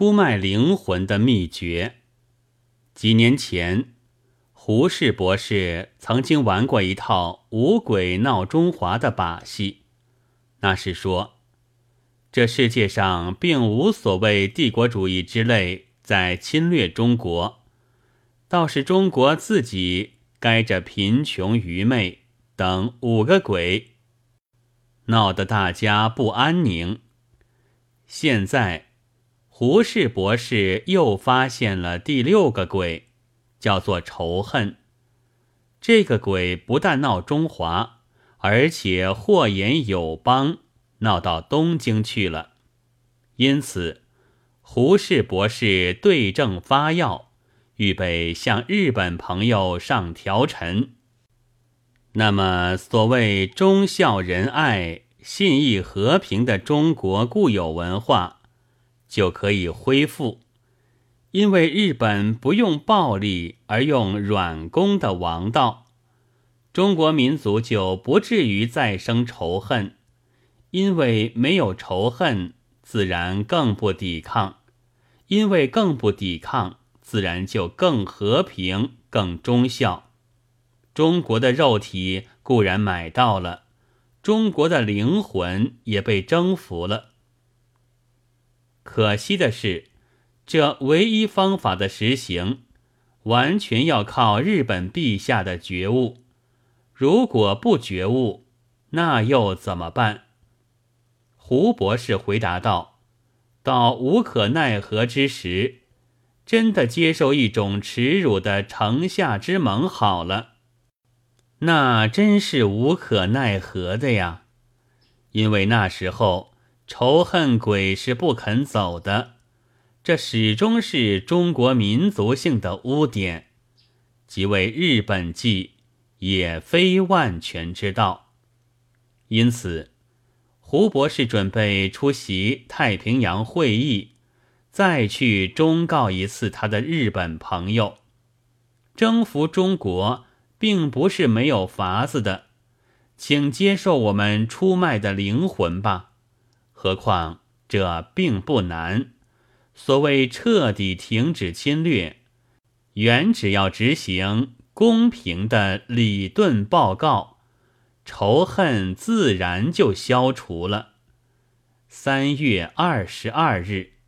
出卖灵魂的秘诀。几年前，胡适博士曾经玩过一套五鬼闹中华的把戏，那是说，这世界上并无所谓帝国主义之类在侵略中国，倒是中国自己该着贫穷、愚昧等五个鬼，闹得大家不安宁。现在。胡适博士又发现了第六个鬼，叫做仇恨。这个鬼不但闹中华，而且祸延友邦，闹到东京去了。因此，胡适博士对症发药，预备向日本朋友上条陈。那么，所谓忠孝仁爱、信义和平的中国固有文化。就可以恢复，因为日本不用暴力而用软攻的王道，中国民族就不至于再生仇恨，因为没有仇恨，自然更不抵抗，因为更不抵抗，自然就更和平、更忠孝。中国的肉体固然买到了，中国的灵魂也被征服了。可惜的是，这唯一方法的实行，完全要靠日本陛下的觉悟。如果不觉悟，那又怎么办？胡博士回答道：“到无可奈何之时，真的接受一种耻辱的城下之盟好了。那真是无可奈何的呀，因为那时候。”仇恨鬼是不肯走的，这始终是中国民族性的污点，即为日本计，也非万全之道。因此，胡博士准备出席太平洋会议，再去忠告一次他的日本朋友：征服中国并不是没有法子的，请接受我们出卖的灵魂吧。何况这并不难。所谓彻底停止侵略，原只要执行公平的理顿报告，仇恨自然就消除了。三月二十二日。